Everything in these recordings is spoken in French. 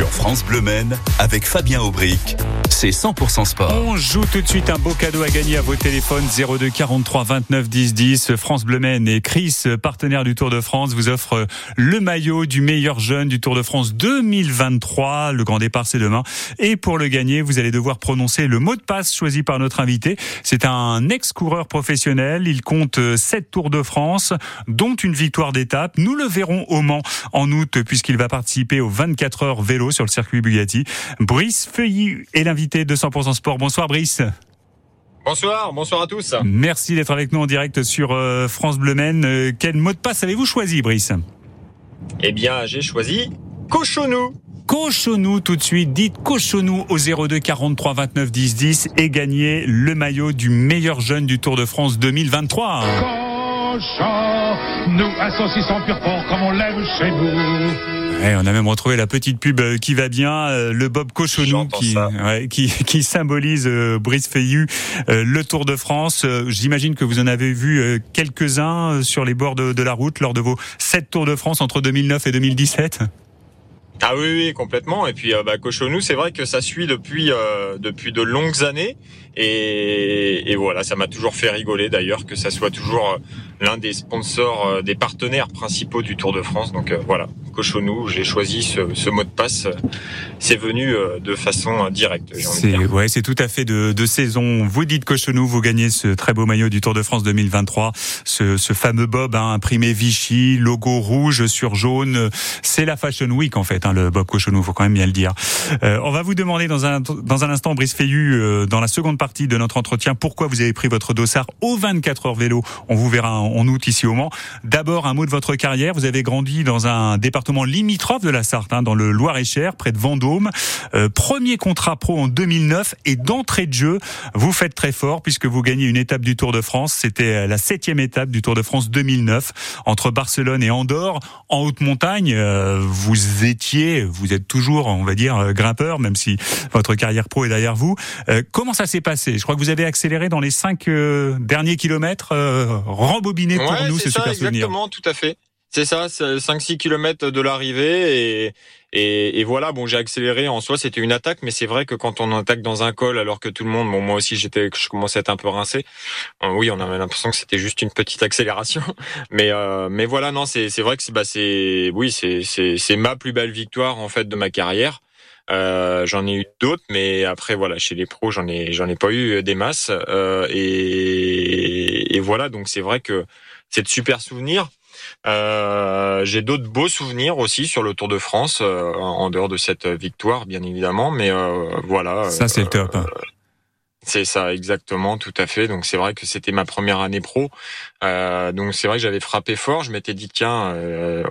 Sur France Bleu Men, avec Fabien Aubric, c'est 100% sport. On joue tout de suite un beau cadeau à gagner à vos téléphones 02 43 29 10 10. France Bleu Men et Chris, partenaire du Tour de France, vous offre le maillot du meilleur jeune du Tour de France 2023. Le grand départ, c'est demain. Et pour le gagner, vous allez devoir prononcer le mot de passe choisi par notre invité. C'est un ex-coureur professionnel. Il compte 7 Tours de France, dont une victoire d'étape. Nous le verrons au Mans en août, puisqu'il va participer aux 24 heures vélo sur le circuit Bugatti. Brice Feuilly est l'invité de 100% Sport. Bonsoir Brice. Bonsoir, bonsoir à tous. Merci d'être avec nous en direct sur euh, France Bleu Men. Euh, quel mot de passe avez-vous choisi, Brice? Eh bien, j'ai choisi Cochonou. Cochonou tout de suite, dites Cochonou au 02 43 29 10 10 et gagnez le maillot du meilleur jeune du Tour de France 2023. Cochonou, un saucisson pur porc comme on l'aime chez nous. Ouais, on a même retrouvé la petite pub euh, qui va bien, euh, le Bob Cochonou qui, ouais, qui, qui symbolise euh, Brice Feillu, le Tour de France. J'imagine que vous en avez vu quelques-uns sur les bords de, de la route lors de vos sept Tours de France entre 2009 et 2017. Ah oui, oui, complètement. Et puis, euh, bah, Cochonou, c'est vrai que ça suit depuis euh, depuis de longues années. Et, et voilà, ça m'a toujours fait rigoler d'ailleurs que ça soit toujours euh, l'un des sponsors, euh, des partenaires principaux du Tour de France. Donc voilà, Cochonou, j'ai choisi ce, ce, mot de passe. C'est venu de façon directe. C'est ouais, c'est tout à fait de, de, saison. Vous dites Cochonou, vous gagnez ce très beau maillot du Tour de France 2023, ce, ce fameux bob hein, imprimé Vichy, logo rouge sur jaune. C'est la Fashion Week en fait. Hein le Bob Cochonou, faut quand même bien le dire. Euh, on va vous demander dans un dans un instant, Brice Feillu, euh, dans la seconde partie de notre entretien, pourquoi vous avez pris votre dossard au 24 heures vélo? On vous verra en août ici au Mans. D'abord, un mot de votre carrière. Vous avez grandi dans un département limitrophe de la Sarthe, hein, dans le Loir-et-Cher, près de Vendôme. Euh, premier contrat pro en 2009 et d'entrée de jeu, vous faites très fort puisque vous gagnez une étape du Tour de France. C'était la septième étape du Tour de France 2009 entre Barcelone et Andorre en haute montagne. vous étiez vous êtes toujours, on va dire, euh, grimpeur, même si votre carrière pro est derrière vous. Euh, comment ça s'est passé Je crois que vous avez accéléré dans les cinq euh, derniers kilomètres. rembobiné pour nous, c'est super Exactement, tout à fait. C'est ça, 5-6 kilomètres de l'arrivée et, et, et, voilà. Bon, j'ai accéléré en soi, c'était une attaque, mais c'est vrai que quand on attaque dans un col, alors que tout le monde, bon, moi aussi, j'étais, je commençais à être un peu rincé. Euh, oui, on avait l'impression que c'était juste une petite accélération, mais euh, mais voilà, non, c'est c'est vrai que c'est bah c'est oui, c'est c'est c'est ma plus belle victoire en fait de ma carrière. Euh, j'en ai eu d'autres, mais après voilà, chez les pros, j'en ai j'en ai pas eu des masses. Euh, et, et voilà, donc c'est vrai que c'est de super souvenirs. Euh, j'ai d'autres beaux souvenirs aussi sur le Tour de France, euh, en dehors de cette victoire, bien évidemment. Mais euh, voilà. Ça, c'est le top. C'est ça, exactement, tout à fait. Donc c'est vrai que c'était ma première année pro. donc c'est vrai que j'avais frappé fort. Je m'étais dit tiens,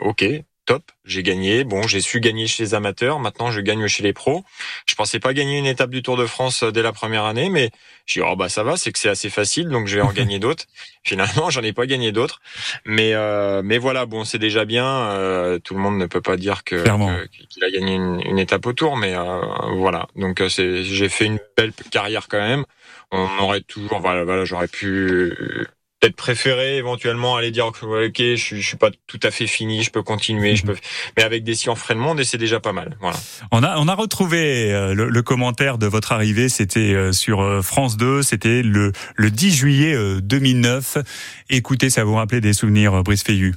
ok, top, j'ai gagné. Bon, j'ai su gagner chez les amateurs. Maintenant, je gagne chez les pros. Je pensais pas gagner une étape du Tour de France euh, dès la première année, mais j'ai dit oh bah ça va, c'est que c'est assez facile, donc je vais en gagner d'autres. Finalement, j'en ai pas gagné d'autres, mais euh, mais voilà, bon, c'est déjà bien. Euh, tout le monde ne peut pas dire que qu'il a gagné une, une, étape au Tour, mais euh, voilà. Donc euh, c'est j'ai fait une belle carrière quand même. On aurait toujours voilà, voilà j'aurais pu peut-être préféré éventuellement aller dire ok je, je suis pas tout à fait fini je peux continuer je peux mais avec des si on ferait le monde et c'est déjà pas mal voilà on a on a retrouvé euh, le, commentaire de votre arrivée c'était euh, sur euh, France 2 c'était le le 10 juillet 2009 écoutez ça vous rappelait des souvenirs Brice Feillu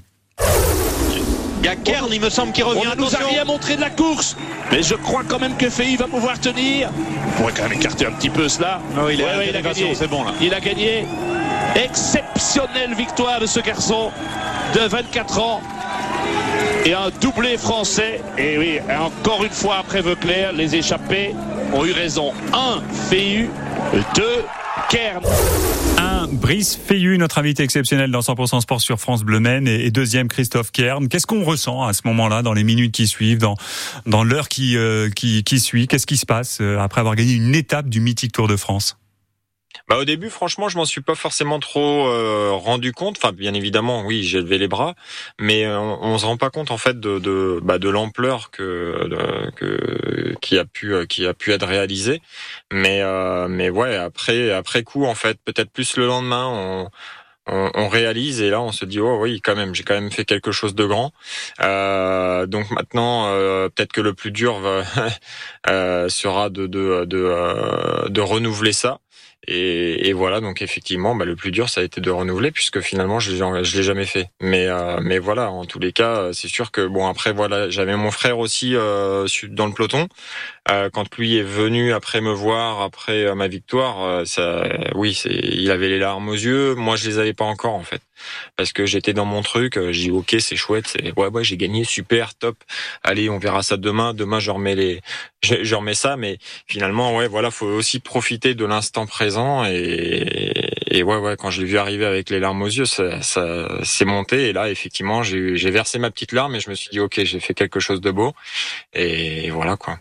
il y a Kern, il me semble, qui revient. On nous a rien montré de la course, mais je crois quand même que Feillu va pouvoir tenir. On pourrait quand même écarter un petit peu cela. Non, il, ouais, ouais, il a gagné. C'est bon là. Il a gagné. Exceptionnelle victoire de ce garçon de 24 ans. Et un doublé français. Et oui, encore une fois après Veuclair, les échappés ont eu raison. Un Feillu, deux Kern. Un Brice Feillu, notre invité exceptionnel dans 100% Sport sur France Bleu Men, et deuxième Christophe Kern. Qu'est-ce qu'on ressent à ce moment-là, dans les minutes qui suivent, dans, dans l'heure qui, euh, qui, qui suit? Qu'est-ce qui se passe euh, après avoir gagné une étape du mythique Tour de France? Bah au début, franchement, je m'en suis pas forcément trop euh, rendu compte. Enfin, bien évidemment, oui, j'ai levé les bras, mais euh, on, on, se rend pas compte en fait de de, bah, de l'ampleur que, que qui a pu euh, qui a pu être réalisée. Mais mais ouais, après après coup, en fait, peut-être plus le lendemain, on on, réalise et là on se dit oh oui quand même j'ai quand même fait quelque chose de grand euh, donc maintenant euh, peut-être que le plus dur euh, sera de de, de, de renouveler ça et, et, voilà, donc effectivement, bah, le plus dur, ça a été de renouveler, puisque finalement, je je l'ai jamais fait. Mais, euh, mais voilà, en tous les cas, c'est sûr que bon, après, voilà, j'avais mon frère aussi euh, dans le peloton. Euh, quand lui est venu après me voir, après euh, ma victoire, euh, ça, oui, c'est, il avait les larmes aux yeux. Moi, je les avais pas encore en fait, parce que j'étais dans mon truc. J'ai dit ok, c'est chouette, c'est ouais, ouais, j'ai gagné, super, top. Allez, on verra ça demain. Demain, je remets les, je, je remets ça. Mais finalement, ouais, voilà, faut aussi profiter de l'instant présent et, et ouais, ouais, quand je l'ai vu arriver avec les larmes aux yeux, ça, ça s'est monté. Et là, effectivement, j'ai, versé ma petite larme et je me suis dit, ok, j'ai fait quelque chose de beau. Et voilà, quoi.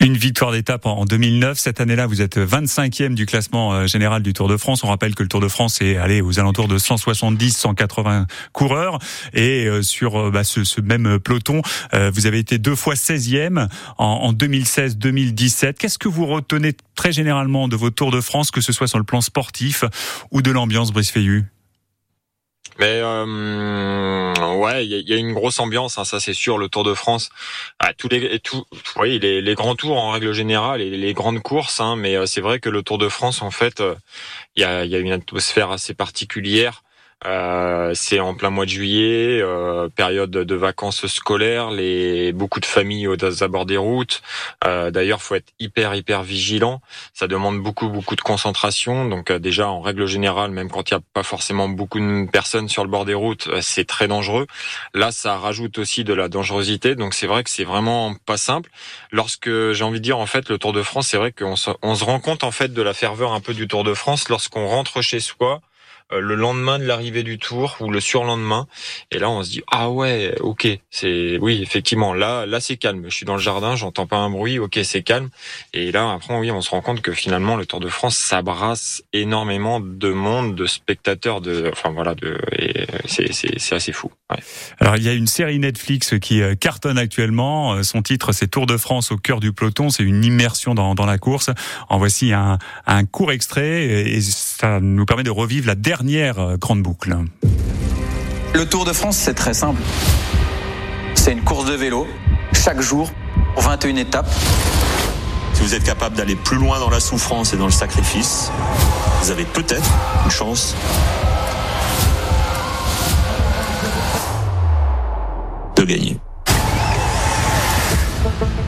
Une victoire d'étape en 2009. Cette année-là, vous êtes 25e du classement euh, général du Tour de France. On rappelle que le Tour de France est allé aux alentours de 170-180 coureurs. Et euh, sur euh, bah, ce, même peloton, vous avez été deux fois 16e en, 2016-2017. Qu'est-ce que vous retenez très généralement de vos Tours de France, que ce soit sur le plan sportif ou de l'ambiance, Brice mais euh, ouais, il y, a une grosse ambiance, hein, ça c'est sûr. Le Tour de France, ah, tous les, tout, oui, les, les, grands tours en règle générale et les grandes courses, hein, mais euh, c'est vrai que le Tour de France, en fait, euh, il y, a, y a une atmosphère assez particulière. Euh, c'est en plein mois de juillet, euh, période de vacances scolaires, les beaucoup de familles aux abords des routes. Euh, D'ailleurs, faut être hyper hyper vigilant. Ça demande beaucoup beaucoup de concentration. Donc euh, déjà en règle générale, même quand il n'y a pas forcément beaucoup de personnes sur le bord des routes, euh, c'est très dangereux. Là, ça rajoute aussi de la dangerosité. Donc c'est vrai que c'est vraiment pas simple. Lorsque j'ai envie de dire en fait le Tour de France, c'est vrai qu'on se, on se rend compte en fait de la ferveur un peu du Tour de France lorsqu'on rentre chez soi le lendemain de l'arrivée du tour ou le surlendemain. Et là, on se dit ah ouais, ok, c'est oui effectivement là là c'est calme. Je suis dans le jardin, j'entends pas un bruit, ok c'est calme. Et là après oui, on se rend compte que finalement le Tour de France s'abrasse énormément de monde, de spectateurs, de enfin voilà, de c'est assez fou. Ouais. Alors il y a une série Netflix qui euh, cartonne actuellement. Euh, son titre c'est Tour de France au cœur du peloton. C'est une immersion dans, dans la course. En voici un, un court extrait ça nous permet de revivre la dernière euh, grande boucle. Le Tour de France, c'est très simple. C'est une course de vélo, chaque jour, 21 étapes. Si vous êtes capable d'aller plus loin dans la souffrance et dans le sacrifice, vous avez peut-être une chance de gagner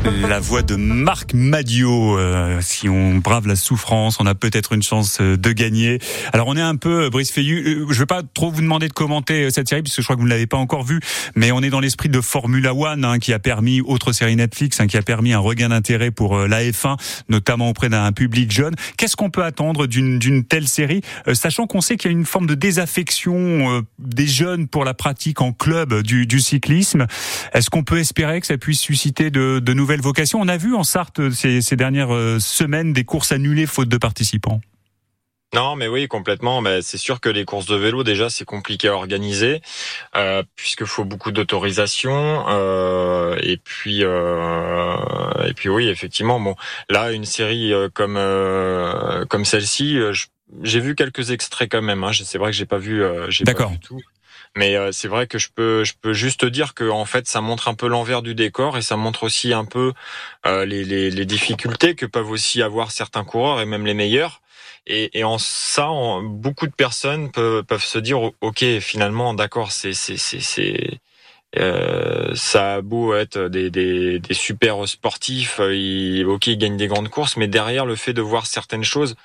la voix de Marc Madio. Euh, si on brave la souffrance, on a peut-être une chance euh, de gagner. Alors on est un peu, euh, Brice Feillu, je vais pas trop vous demander de commenter cette série, puisque je crois que vous ne l'avez pas encore vue, mais on est dans l'esprit de Formula One, hein, qui a permis, autre série Netflix, hein, qui a permis un regain d'intérêt pour la F1, notamment auprès d'un public jeune. Qu'est-ce qu'on peut attendre d'une telle série, sachant qu'on sait qu'il y a une forme de désaffection des jeunes pour la pratique en club du, du cyclisme? Est-ce qu'on peut espérer que ça puisse susciter de, de nouvelles vocation. On a vu en Sarthe ces, ces dernières euh, semaines des courses annulées faute de participants. Non, mais oui, complètement. Mais c'est sûr que les courses de vélo, déjà, c'est compliqué à organiser, euh, puisqu'il faut beaucoup d'autorisation. Euh, et puis, euh, et puis, oui, effectivement. Bon, là, une série comme comme celle-ci, j'ai vu quelques extraits quand même. Hein. C'est vrai que j'ai pas vu, j'ai pas vu tout. Mais euh, c'est vrai que je peux, je peux juste dire que en fait, ça montre un peu l'envers du décor et ça montre aussi un peu euh, les, les, les, difficultés que peuvent aussi avoir certains coureurs et même les meilleurs. Et, et en ça, beaucoup de personnes peuvent, peuvent se dire, ok, finalement, d'accord, c'est, c'est, c'est, euh, ça a beau être des, des, des super sportifs, ils, ok, ils gagnent des grandes courses, mais derrière le fait de voir certaines choses,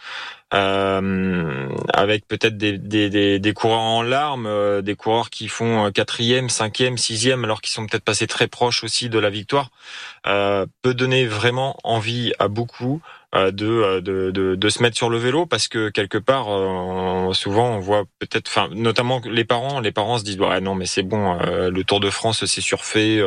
euh, avec peut-être des, des, des, coureurs en larmes, euh, des coureurs qui font quatrième, cinquième, sixième, alors qu'ils sont peut-être passés très proches aussi de la victoire, euh, peut donner vraiment envie à beaucoup euh, de, de, de, de, se mettre sur le vélo parce que quelque part souvent on voit peut-être enfin notamment les parents les parents se disent ouais non mais c'est bon le Tour de France c'est surfait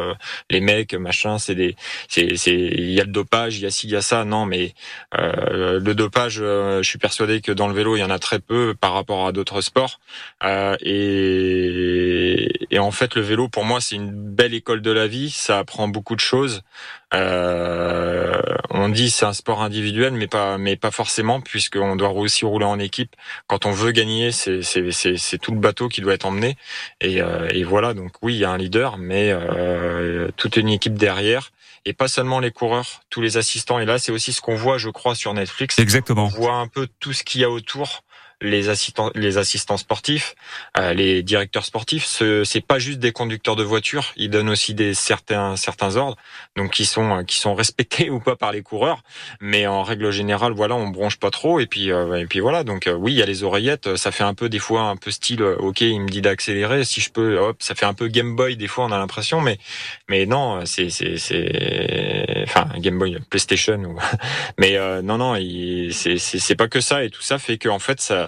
les mecs machin c'est des c'est c'est il y a le dopage il y a ci il y a ça non mais le dopage je suis persuadé que dans le vélo, il y en a très peu par rapport à d'autres sports. Euh, et, et, en fait, le vélo, pour moi, c'est une belle école de la vie. Ça apprend beaucoup de choses. Euh, on dit c'est un sport individuel individuel, mais pas, mais pas forcément, puisqu'on doit aussi rouler en équipe. Quand on veut gagner, c'est, c'est, c'est, c'est tout le bateau qui doit être emmené. Et, euh, et voilà, donc oui, il y a un leader, mais euh, toute une équipe derrière. Et pas seulement les coureurs, tous les assistants. Et là, c'est aussi ce qu'on voit, je crois, sur Netflix. Exactement. On voit un peu tout ce qu'il y a autour les assistants, les assistants sportifs, euh, les directeurs sportifs, ce c'est pas juste des conducteurs de voitures, ils donnent aussi des certains certains ordres, donc qui sont qui sont respectés ou pas par les coureurs, mais en règle générale, voilà, on bronche pas trop et puis euh, et puis voilà, donc euh, oui, il y a les oreillettes, ça fait un peu des fois un peu style, ok, il me dit d'accélérer, si je peux, hop, ça fait un peu Game Boy des fois, on a l'impression, mais mais non, c'est c'est c'est enfin Game Boy, PlayStation, ou... mais non non, c'est c'est pas que ça et tout ça fait que en fait ça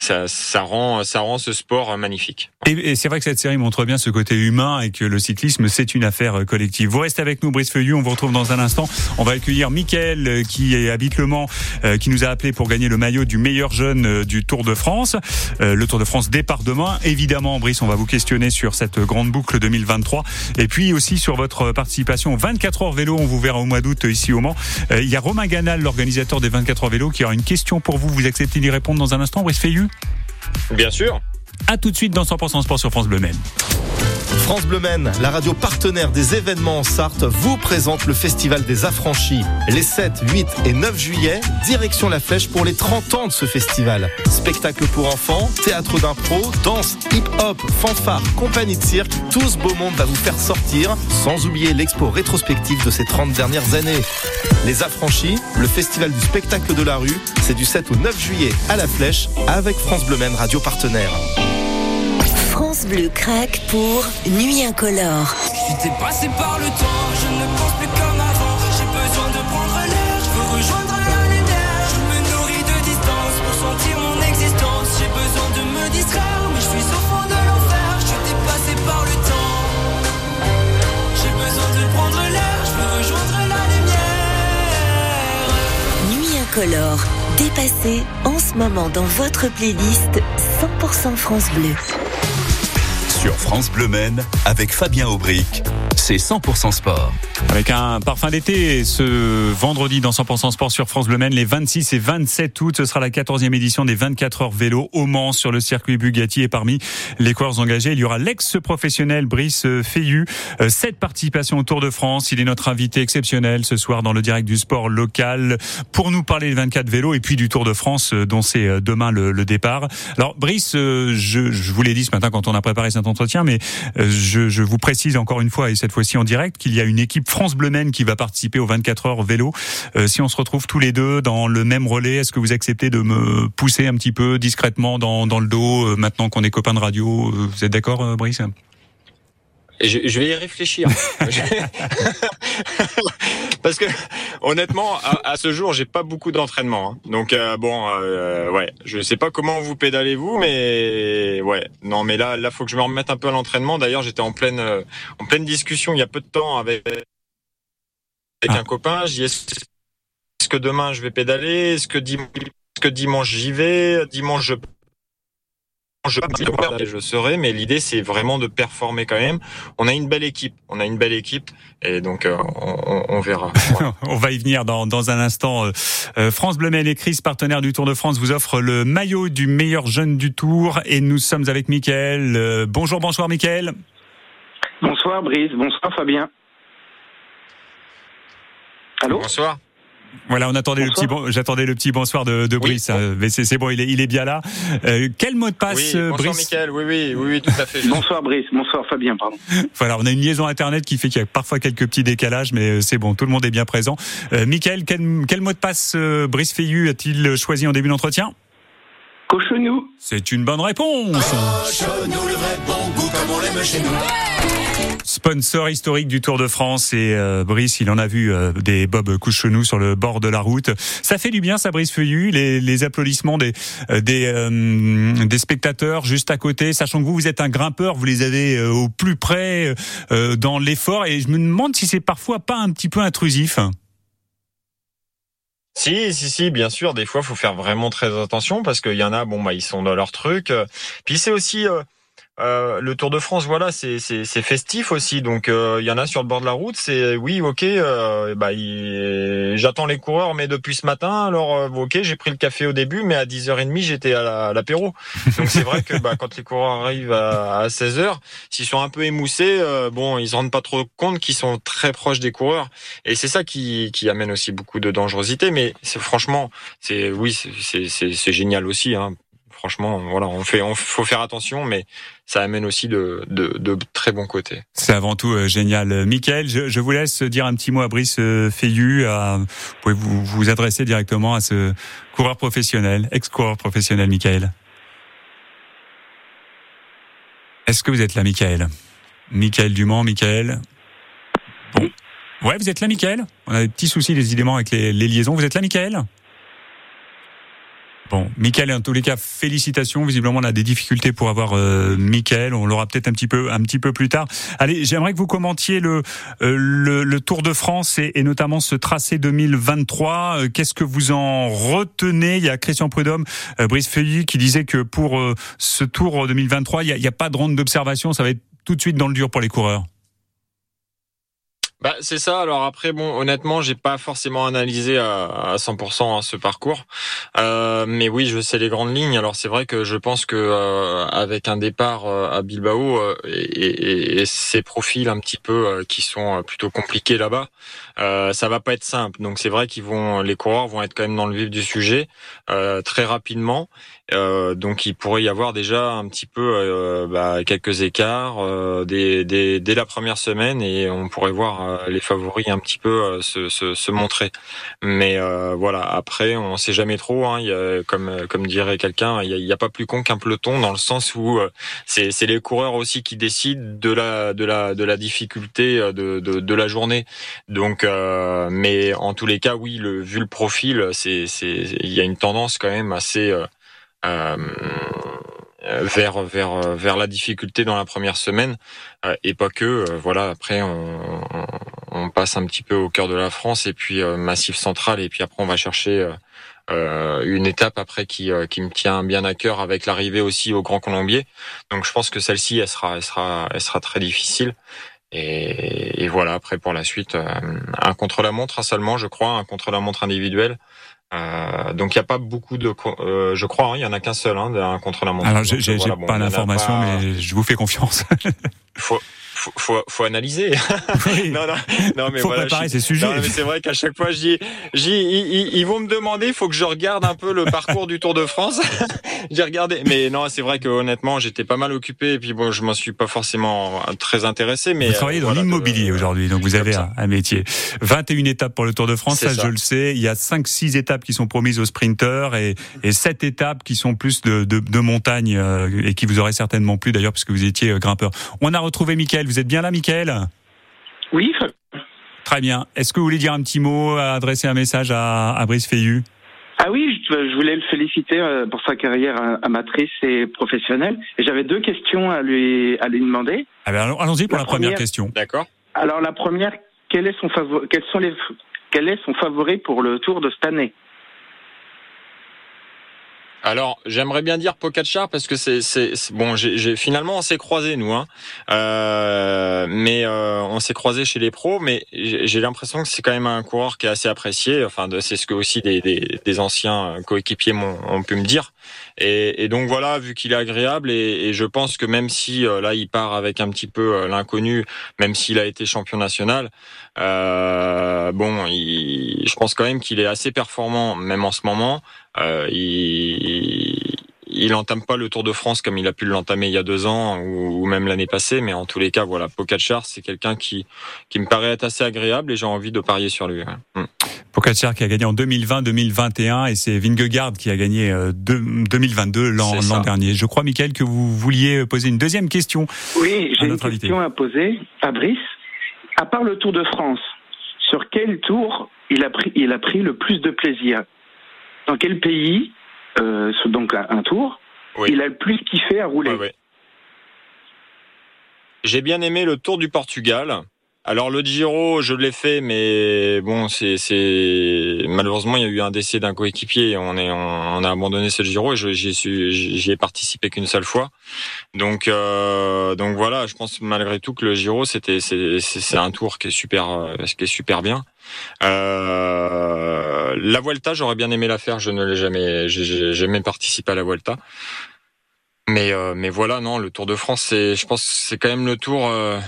ça, ça, rend, ça rend ce sport magnifique. Et, c'est vrai que cette série montre bien ce côté humain et que le cyclisme, c'est une affaire collective. Vous restez avec nous, Brice Feuillu. On vous retrouve dans un instant. On va accueillir Mickaël, euh, qui habite Le Mans, euh, qui nous a appelé pour gagner le maillot du meilleur jeune euh, du Tour de France. Le Tour de France départ demain. Évidemment, Brice, on va vous questionner sur cette grande boucle 2023. Et puis aussi sur votre participation 24 heures vélo. On vous verra au mois d'août ici au Mans. Il y a Romain Ganal, l'organisateur des 24 heures vélo, qui aura une question pour vous. Vous acceptez d'y répondre dans un instant, Brice Feuillu? Bien sûr. A tout de suite dans 100% Sport sur France Bleu Maine. France Bleu Maine, la radio partenaire des événements en Sarthe, vous présente le Festival des Affranchis. Les 7, 8 et 9 juillet, direction la Flèche pour les 30 ans de ce festival. Spectacle pour enfants, théâtre d'impro, danse, hip-hop, fanfare, compagnie de cirque, tout ce beau monde va vous faire sortir, sans oublier l'expo rétrospective de ces 30 dernières années. Les Affranchis, le festival du spectacle de la rue, c'est du 7 au 9 juillet à la Flèche avec France Bleu Maine, radio partenaire. France Bleu craque pour Nuit incolore. J'étais passé par le temps, je ne pense plus comme avant. J'ai besoin de prendre l'air, je veux rejoindre la lumière. Je me nourris de distance pour sentir mon existence. J'ai besoin de me distraire, mais je suis au fond de l'enfer. Je suis dépassé par le temps. J'ai besoin de prendre l'air, je veux rejoindre la lumière. Nuit incolore, dépassé en ce moment dans votre playlist 100% France Bleu. Sur France Bleu Men, avec Fabien Aubric, c'est 100% sport. Avec un parfum d'été, ce vendredi dans 100% sport sur France Bleu Men, les 26 et 27 août, ce sera la 14e édition des 24 heures vélo au Mans sur le circuit Bugatti. Et parmi les coureurs engagés, il y aura l'ex-professionnel Brice Feillu. Euh, Cette participation au Tour de France. Il est notre invité exceptionnel ce soir dans le direct du sport local pour nous parler des 24 vélos et puis du Tour de France euh, dont c'est euh, demain le, le, départ. Alors Brice, je, je vous l'ai dit ce matin quand on a préparé cet entretien, mais je, je vous précise encore une fois et cette fois-ci en direct qu'il y a une équipe France Bleu Men qui va participer aux 24 heures vélo. Euh, si on se retrouve tous les deux dans le même relais, est-ce que vous acceptez de me pousser un petit peu discrètement dans, dans le dos euh, maintenant qu'on est copains de radio euh, Vous êtes d'accord, Brice? Je, vais y réfléchir. Parce que honnêtement, à, ce jour, j'ai pas beaucoup d'entraînement. Hein. Donc bon, ouais, je sais pas comment vous pédalez vous, mais ouais, non, mais là, là, faut que je me remette un peu à l'entraînement. D'ailleurs, j'étais en pleine, en pleine discussion il y a peu de temps avec avec ah. un copain. J'y est-ce que demain je vais pédaler? Est-ce que dimanche, est-ce que dimanche j'y vais? Dimanche je je, je serai, mais l'idée c'est vraiment de performer quand même. On a une belle équipe, on a une belle équipe, et donc euh, on, on, verra. on va y venir dans, dans un instant. Euh, euh France Bleu et Chris, partenaire du Tour de France, vous offre le maillot du meilleur jeune du Tour, et nous sommes avec Mickaël. Euh, bonjour, bonsoir Mickaël. Bonsoir Brice, bonsoir Fabien. Allô Bonsoir. Voilà, on attendait le petit bon, j'attendais le petit bonsoir de, de Brice. Oui. Mais c'est bon, il est, il est bien là. Euh, quel mot de passe, oui, bonsoir Brice Michael. Oui, oui, oui, oui, tout à fait. bonsoir Brice, bonsoir Fabien, pardon. Voilà, on a une liaison internet qui fait qu'il y a parfois quelques petits décalages, mais c'est bon, tout le monde est bien présent. Euh, Michael, quel, quel mot de passe euh, Brice Feillu a-t-il choisi en début d'entretien? Cochonou. C'est une bonne réponse. Cochonou, le vrai bon on l'aime chez nous. Sponsor historique du Tour de France et euh, Brice, il en a vu euh, des Bob Couchenou sur le bord de la route. Ça fait du bien, ça Brice Feuillu, les, les applaudissements des euh, des, euh, des spectateurs juste à côté, sachant que vous vous êtes un grimpeur, vous les avez euh, au plus près euh, dans l'effort et je me demande si c'est parfois pas un petit peu intrusif. Si, si, si, bien sûr. Des fois, faut faire vraiment très attention parce qu'il y en a, bon, bah, ils sont dans leur truc. Puis c'est aussi, euh, euh, le Tour de France, voilà, c'est festif aussi. Donc euh, il y en a sur le bord de la route. C'est oui, ok. euh, bah j'attends les coureurs, mais depuis ce matin, alors euh, ok, j'ai pris le café au début, mais à 10h30 j'étais à la- à l'apéro. Donc c'est vrai que bah, quand les coureurs arrivent à, à 16h, s'ils sont un peu émoussés, euh, bon, ils se rendent pas trop compte qu'ils sont très proches des coureurs. Et c'est ça qui qui amène aussi beaucoup de dangerosité. Mais franchement, c'est oui, c'est génial aussi. Hein. Franchement, voilà, on fait, on faut faire attention, mais ça amène aussi de, de, de très bons côtés. C'est avant tout euh, génial. Euh, Michael, je, je vous laisse dire un petit mot à Brice euh, à- vous pouvez vous, vous adresser directement à ce coureur professionnel, ex-coureur professionnel, Michael. Est-ce que vous êtes là, Michael? Michael Dumont, Michael? Bon. Ouais, vous êtes là, Michael? On a des petits soucis, décidément, avec les, les liaisons. Vous êtes là, Michael? Bon, Michael, en tous les cas, félicitations. Visiblement, on a des difficultés pour avoir euh, Michael. On l'aura peut-être un petit peu, un petit peu plus tard. Allez, j'aimerais que vous commentiez le euh, le, le Tour de France et, et notamment ce tracé 2023. Euh, Qu'est-ce que vous en retenez? Il y a Christian Prudhomme, euh, Brice Feuilly qui disait que pour euh, ce Tour 2023, il n'y a, a pas de ronde d'observation. Ça va être tout de suite dans le dur pour les coureurs. Bah, c'est ça. Alors après, bon, honnêtement, j'ai pas forcément analysé à, à 100% hein, ce parcours, Euh, mais oui, je sais les grandes lignes. Alors c'est vrai que je pense que euh, avec un départ euh, à Bilbao euh, et, et- et ces profils un petit peu euh, qui sont plutôt compliqués là-bas, ça va pas être simple. Donc c'est vrai qu'ils vont, les coureurs vont être quand même dans le vif du sujet très rapidement. Euh, donc il pourrait y avoir déjà un petit peu euh, bah, quelques écarts euh, dès, dès, dès la première semaine et on pourrait voir euh, les favoris un petit peu euh, se, se, se montrer. Mais euh, voilà, après on sait jamais trop. Hein, y a, comme comme dirait quelqu'un, il y a, a pas plus con qu'un peloton dans le sens où c'est les coureurs aussi qui décident de la de la de la difficulté de de, de la journée. Donc, mais en tous les cas, oui, le, vu le profil, il y a une tendance quand même assez vers vers vers la difficulté dans la première semaine. Euh, et pas que euh, voilà après on, on, passe un petit peu au cœur de la France et puis euh, massif central. Et puis après on va chercher euh, euh, une étape après qui euh, qui me tient bien à cœur avec l'arrivée aussi au Grand Colombier. Donc je pense que celle-ci elle sera elle sera elle sera très difficile et, et voilà après pour la suite euh, un contre la montre seulement je crois un contre la montre individuel euh, donc il n'y a pas beaucoup de, euh, je crois, hein, il y en a qu'un seul, hein, un contre la montre. Alors, j'ai Donc, j'ai- voilà, bon, pas l'information, pas- mais je vous fais confiance. faut, faut, faut, faut analyser. non, non, non, mais Faut voilà, préparer ces sujets. Non, mais c'est vrai qu'à chaque fois, je dis, ils, vont me demander, il faut que je regarde un peu le parcours du Tour de France. J'ai regardé, mais non, c'est vrai que honnêtement, j'étais pas mal occupé et puis bon, je m'en suis pas forcément très intéressé. Mais vous travaillez euh, dans voilà, l'immobilier aujourd'hui, donc vous avez un, un métier. 21 étapes pour le Tour de France, ça, ça. je le sais. Il y a 5-6 étapes qui sont promises aux sprinteurs et, et 7 étapes qui sont plus de, de, de montagne euh, et qui vous auraient certainement plu d'ailleurs puisque vous étiez euh, grimpeur. On a retrouvé Mickaël. Vous êtes bien là, Mickaël Oui. Très bien. Est-ce que vous voulez dire un petit mot, adresser un message à, à Brice Feillu Ah oui, je, je voulais le féliciter euh, pour sa carrière euh, amatrice et professionnelle. Et j'avais deux questions à lui, à lui demander. Ah ben, allons- Allons-y pour la, première première- question. D'accord. Alors la première, quel est son favori, quels sont les, quel est son favori pour le Tour de cette année? Alors, j'aimerais bien dire Pogacar parce que c'est bon. J'ai finalement on s'est croisés nous, hein. Euh, mais euh, on s'est croisés chez les pros. Mais j'ai l'impression que c'est quand même un coureur qui est assez apprécié. Enfin, c'est ce que aussi des, des, des anciens coéquipiers m'ont ont pu me dire. Et, et donc voilà, vu qu'il est agréable et, et je pense que même si euh, là il part avec un petit peu euh, l'inconnu, même s'il a été champion national, euh, bon, il, je pense quand même qu'il est assez performant, même en ce moment. Euh, il, il entame pas le Tour de France comme il a pu l'entamer il y a deux ans ou, ou même l'année passée, mais en tous les cas, voilà, Pogacar, c'est quelqu'un qui qui me paraît être assez agréable et j'ai envie de parier sur lui. ouais. Mm. Pogacar qui a gagné en 2020-2021 et c'est Vingegaard qui a gagné euh, deux- 2022 l'an dernier. Je crois, Michael, que vous vouliez poser une deuxième question. Oui, j'ai une invité. question à poser à Brice. À part le Tour de France, sur quel tour il a pris, il a pris le plus de plaisir? Dans quel pays, euh, donc un, un tour, Oui. il a le plus kiffé à rouler Ouais, ouais. J'ai bien aimé le Tour du Portugal alors le Giro, je l'ai fait, mais bon, c'est, malheureusement il y a eu un décès d'un coéquipier. On est, on, a abandonné ce Giro et j'y ai participé qu'une seule fois. Donc, euh, donc voilà, je pense malgré tout que le Giro, c'était, c'est, c'est un tour qui est super, euh, qui est super bien. Euh, la Vuelta, j'aurais bien aimé la faire. Je ne l'ai jamais, j'ai jamais participé à la Vuelta. Mais, euh, mais voilà, non, le Tour de France, c'est, je pense, c'est quand même le Tour euh,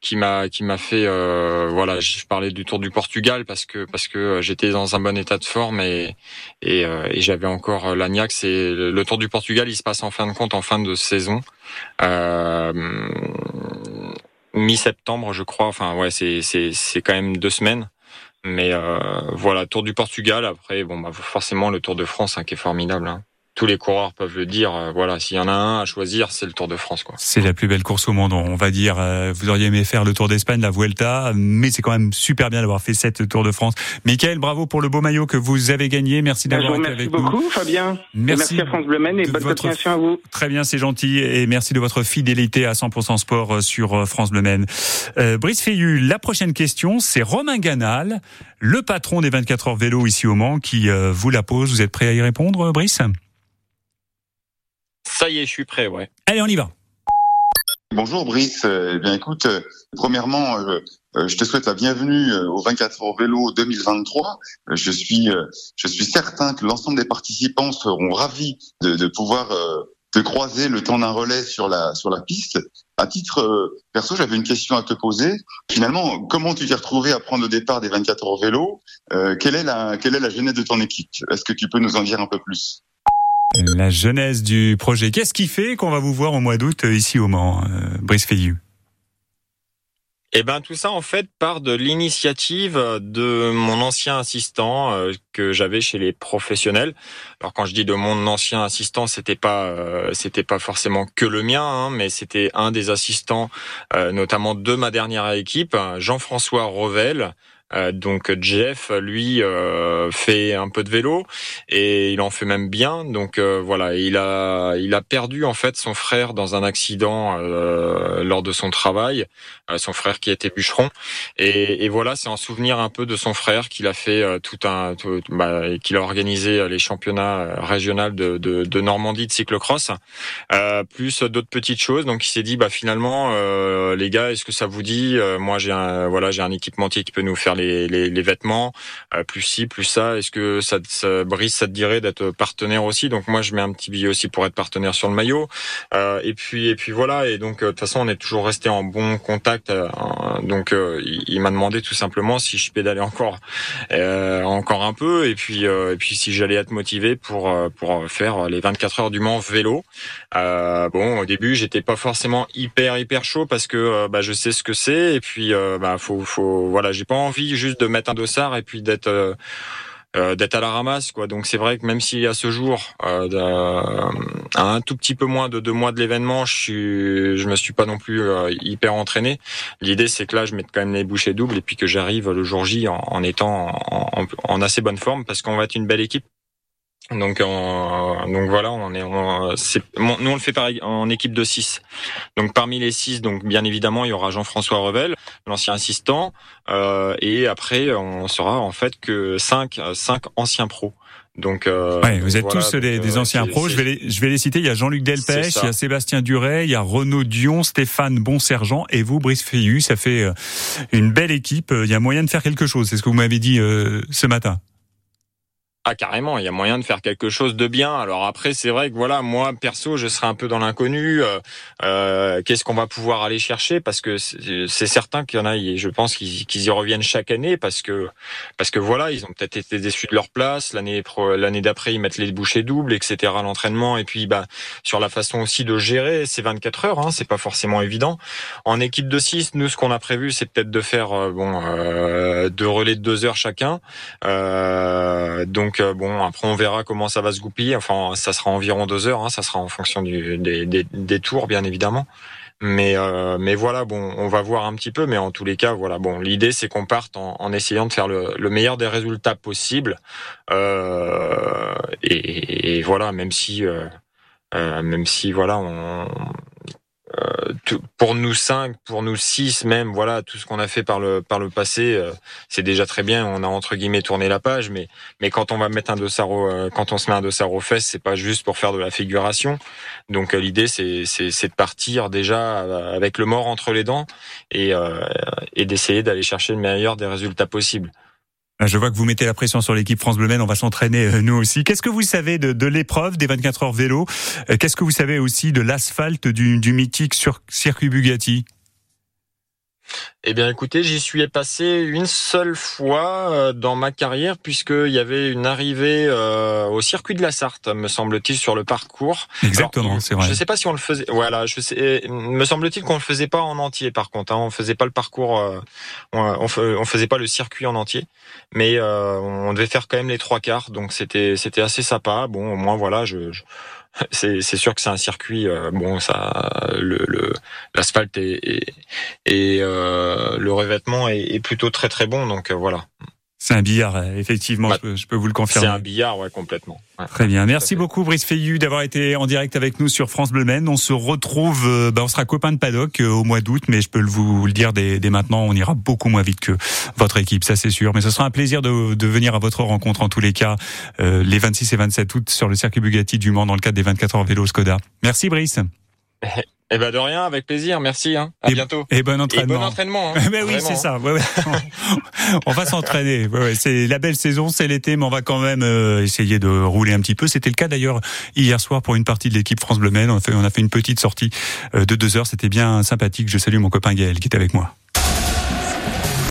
qui m'a, qui m'a fait, euh, voilà, je parlais du Tour du Portugal parce que, parce que j'étais dans un bon état de forme et, et, et j'avais encore l'agnac. C'est le Tour du Portugal, il se passe en fin de compte en fin de saison, mi-septembre, je crois. Enfin, ouais, c'est, c'est, c'est quand même deux semaines. Mais voilà, Tour du Portugal. Après, bon, bah, forcément le Tour de France hein, qui est formidable. Hein tous les coureurs peuvent le dire. Euh, voilà, s'il y en a un à choisir, c'est le Tour de France. Quoi. C'est la plus belle course au monde, on va dire. Euh, vous auriez aimé faire le Tour d'Espagne, la Vuelta, mais c'est quand même super bien d'avoir fait cette Tour de France. Michael, bravo pour le beau maillot que vous avez gagné. Merci d'avoir été avec nous. Merci beaucoup, Fabien. Merci, merci à France Bleu et bonne continuation à vous. Très bien, c'est gentil et merci de votre fidélité à 100% Sport euh, sur France Bleu Euh, Brice Feillu, la prochaine question, c'est Romain Ganal, le patron des 24 heures vélo ici au Mans, qui vous la pose. Vous êtes prêt à y répondre, Brice? Ça y est, je suis prêt, ouais. Allez, on y va. Bonjour Brice. Eh bien écoute, euh, premièrement, euh, euh, je te souhaite la bienvenue au 24 heures vélo 2023. Je suis, je suis certain que l'ensemble des participants seront ravis de, de pouvoir te croiser le temps d'un relais sur la sur la piste. À titre perso, j'avais une question à te poser. Finalement, comment tu t'es retrouvé à prendre le départ des 24 heures vélo? Quelle est la quelle est la genèse de ton équipe? Est-ce que tu peux nous en dire un peu plus? La jeunesse du projet. Qu'est-ce qui fait qu'on va vous voir au mois d'août euh, ici au Mans, euh, Brice Feillu eh ben tout ça en fait part de l'initiative de mon ancien assistant euh, que j'avais chez les professionnels. Alors quand je dis de mon ancien assistant, c'était pas c'était pas forcément que le mien, hein, mais c'était un des assistants, notamment de ma dernière équipe, Jean-François Revel, euh, donc Jeff, lui, euh, fait un peu de vélo et il en fait même bien. Donc euh, voilà, il a il a perdu en fait son frère dans un accident lors de son travail, son frère qui était bûcheron. Et, et voilà, c'est en souvenir un peu de son frère qu'il a fait tout un, bah, qu'il a organisé les championnats régionaux de, de, de Normandie de cyclocross, plus d'autres petites choses. Donc il s'est dit bah finalement les gars, est-ce que ça vous dit Moi j'ai un voilà j'ai un équipementier qui peut nous faire les, les, les vêtements, euh, plus ci, plus ça. Est-ce que ça, ça brise, ça te dirait d'être partenaire aussi? Donc moi, je mets un petit billet aussi pour être partenaire sur le maillot. Euh, et puis et puis voilà. Et donc euh, de toute façon, on est toujours resté en bon contact. donc il, m'a demandé tout simplement si je pédalais encore encore un peu. Et puis et puis si j'allais être motivé pour pour faire les 24 heures du Mans vélo. bon, au début, j'étais pas forcément hyper hyper chaud parce que bah, je sais ce que c'est. Et puis bah faut faut voilà, j'ai pas envie juste de mettre un dossard et puis d'être euh, euh, d'être à la ramasse quoi. Donc c'est vrai que même si à ce jour euh, un tout petit peu moins de deux mois de l'événement je suis je me suis pas non plus hyper entraîné. L'idée c'est que là je mette quand même les bouchées doubles et puis que j'arrive le jour J en, étant en, assez bonne forme parce qu'on va être une belle équipe donc, donc voilà, on est, nous on le fait pareil en équipe de 6. Donc parmi les 6, donc bien évidemment il y aura Jean-François Revel, l'ancien assistant, euh, et après on sera en fait que 5 cinq anciens pros. Donc, euh, ouais, vous êtes tous des, des, euh, anciens pros. Je vais les, je vais les citer. Il y a Jean-Luc Delpech, il y a Sébastien Duret, il y a Renaud Dion, Stéphane Bonsergent et vous, Brice Feillu. Ça fait euh, une belle équipe. Il y a moyen de faire quelque chose. C'est ce que vous m'avez dit euh, ce matin. Ah carrément, il y a moyen de faire quelque chose de bien. Alors après, c'est vrai que voilà, moi perso, je serai un peu dans l'inconnu. Euh, euh Qu'est-ce qu'on va pouvoir aller chercher? Parce que c'est certain qu'il y en a, je pense qu'ils y reviennent chaque année parce que parce que voilà, ils ont peut-être été déçus de leur place. L'année l'année d'après, ils mettent les bouchées doubles, etc. L'entraînement et puis bah sur la façon aussi de gérer ces 24 heures, hein, c'est pas forcément évident. En équipe de 6, nous, ce qu'on a prévu, c'est peut-être de faire euh, bon euh, deux relais de deux heures chacun. Euh, donc euh, bon, après on verra comment ça va se goupiller. Enfin, ça sera environ deux heures. Hein, ça sera en fonction des, tours, bien évidemment. Mais euh, mais voilà, bon, on va voir un petit peu. Mais en tous les cas, voilà, bon, l'idée c'est qu'on parte en, essayant de faire le, meilleur des résultats possibles. Euh, et, voilà, même si même si voilà, on pour nous cinq, pour nous six même, voilà, tout ce qu'on a fait par le par le passé, euh, c'est déjà très bien. On a entre guillemets tourné la page, mais mais quand on va mettre un dossard, au, euh, quand on se met un dossard aux fesses, c'est pas juste pour faire de la figuration. Donc euh, l'idée c'est c'est de partir déjà euh, avec le mort entre les dents et euh, et d'essayer d'aller chercher le meilleur des résultats possibles. Je vois que vous mettez la pression sur l'équipe France Bleu. On va s'entraîner euh, nous aussi. Qu'est-ce que vous savez de, de l'épreuve des 24 heures vélo? Euh, Qu'est-ce que vous savez aussi de l'asphalte du, du mythique sur circuit Bugatti? Eh bien, écoutez, j'y suis passé une seule fois euh, dans ma carrière, puisqu'il y avait une arrivée euh, au circuit de la Sarthe, me semble-t-il, sur le parcours. Exactement, c'est vrai. Je ne sais pas si on le faisait. Voilà, je sais. Me semble-t-il qu'on le faisait pas en entier, par contre. Hein, on faisait pas le parcours. euh, on, on faisait pas le circuit en entier, mais euh, on devait faire quand même les trois quarts. Donc c'était c'était assez sympa. Bon, au moins voilà, je. je- c'est sûr que c'est un circuit. euh, bon, ça, l'asphalte et euh, le revêtement est, est plutôt très très bon. Donc euh, voilà. C'est un billard, euh, effectivement, je, peux, je peux vous le C'est confirmer. un billard, ouais, complètement. Ouais. Très bien. Merci beaucoup, Brice Feillu, d'avoir été en direct avec nous sur France Bleu Maine. On se retrouve, euh, bah, on sera copains de paddock euh, au mois d'août, mais je peux vous le dire dès, dès maintenant, on ira beaucoup moins vite que votre équipe, ça c'est sûr. Mais ce sera un plaisir de, de venir à votre rencontre en tous les cas, euh, les 26 et 27 août sur le circuit Bugatti du Mans dans le cadre des 24 heures vélo Skoda. Merci Brice. Eh ben de rien, avec plaisir. Merci. Hein. À Et- bientôt. Et bon entraînement. Et bon entraînement. Hein. Ben oui, c'est ça. Ouais, ouais. on va s'entraîner. Ouais, ouais. C'est la belle saison, c'est l'été, mais on va quand même euh, essayer de rouler un petit peu. C'était le cas d'ailleurs hier soir pour une partie de l'équipe France Bleu Maine. On a fait, on a fait une petite sortie euh, de deux heures. C'était bien sympathique. Je salue mon copain Gaël qui est avec moi.